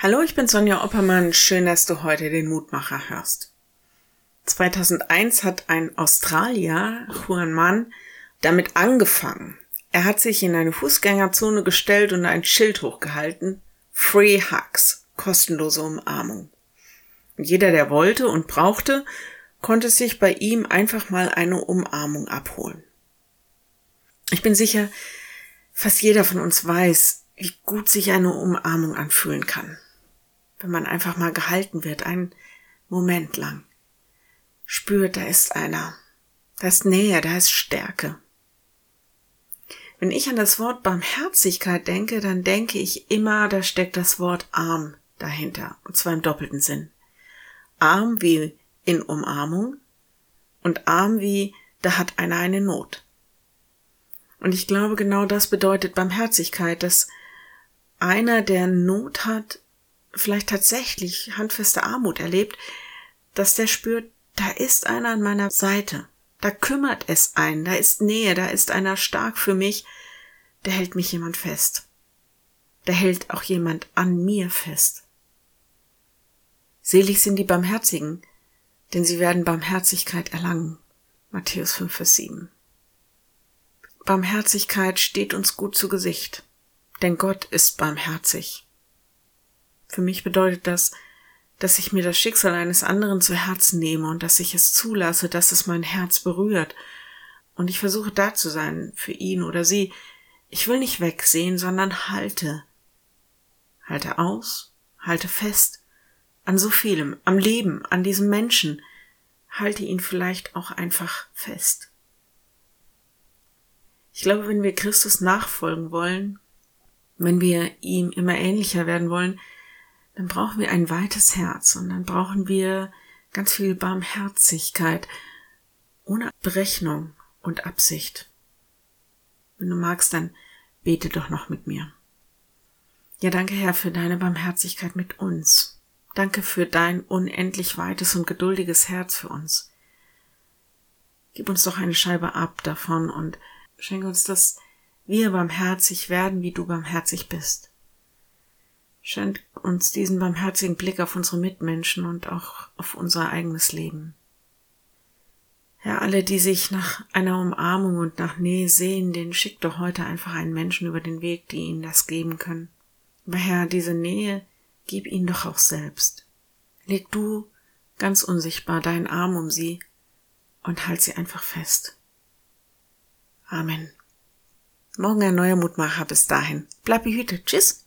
Hallo, ich bin Sonja Oppermann. Schön, dass du heute den Mutmacher hörst. 2001 hat ein Australier, Juan Mann, damit angefangen. Er hat sich in eine Fußgängerzone gestellt und ein Schild hochgehalten. Free Hugs. Kostenlose Umarmung. Und jeder, der wollte und brauchte, konnte sich bei ihm einfach mal eine Umarmung abholen. Ich bin sicher, fast jeder von uns weiß, wie gut sich eine Umarmung anfühlen kann wenn man einfach mal gehalten wird, einen Moment lang. Spürt, da ist einer. Da ist Nähe, da ist Stärke. Wenn ich an das Wort Barmherzigkeit denke, dann denke ich immer, da steckt das Wort arm dahinter, und zwar im doppelten Sinn. Arm wie in Umarmung und arm wie da hat einer eine Not. Und ich glaube, genau das bedeutet Barmherzigkeit, dass einer, der Not hat, vielleicht tatsächlich handfeste Armut erlebt, dass der spürt, da ist einer an meiner Seite, da kümmert es einen, da ist Nähe, da ist einer stark für mich, da hält mich jemand fest. Da hält auch jemand an mir fest. Selig sind die Barmherzigen, denn sie werden Barmherzigkeit erlangen. Matthäus 5, Vers 7. Barmherzigkeit steht uns gut zu Gesicht, denn Gott ist barmherzig. Für mich bedeutet das, dass ich mir das Schicksal eines anderen zu Herzen nehme und dass ich es zulasse, dass es mein Herz berührt. Und ich versuche da zu sein für ihn oder sie. Ich will nicht wegsehen, sondern halte. Halte aus, halte fest an so vielem, am Leben, an diesem Menschen. Halte ihn vielleicht auch einfach fest. Ich glaube, wenn wir Christus nachfolgen wollen, wenn wir ihm immer ähnlicher werden wollen, dann brauchen wir ein weites Herz und dann brauchen wir ganz viel Barmherzigkeit ohne Berechnung und Absicht. Wenn du magst, dann bete doch noch mit mir. Ja, danke Herr für deine Barmherzigkeit mit uns. Danke für dein unendlich weites und geduldiges Herz für uns. Gib uns doch eine Scheibe ab davon und schenke uns, dass wir barmherzig werden, wie du barmherzig bist. Schenk uns diesen barmherzigen Blick auf unsere Mitmenschen und auch auf unser eigenes Leben. Herr, alle, die sich nach einer Umarmung und nach Nähe sehen, den schickt doch heute einfach einen Menschen über den Weg, die ihnen das geben können. Aber Herr, diese Nähe, gib ihnen doch auch selbst. Leg du ganz unsichtbar deinen Arm um sie und halt sie einfach fest. Amen. Morgen ein neuer Mutmacher. Bis dahin. Bleib behütet. Tschüss.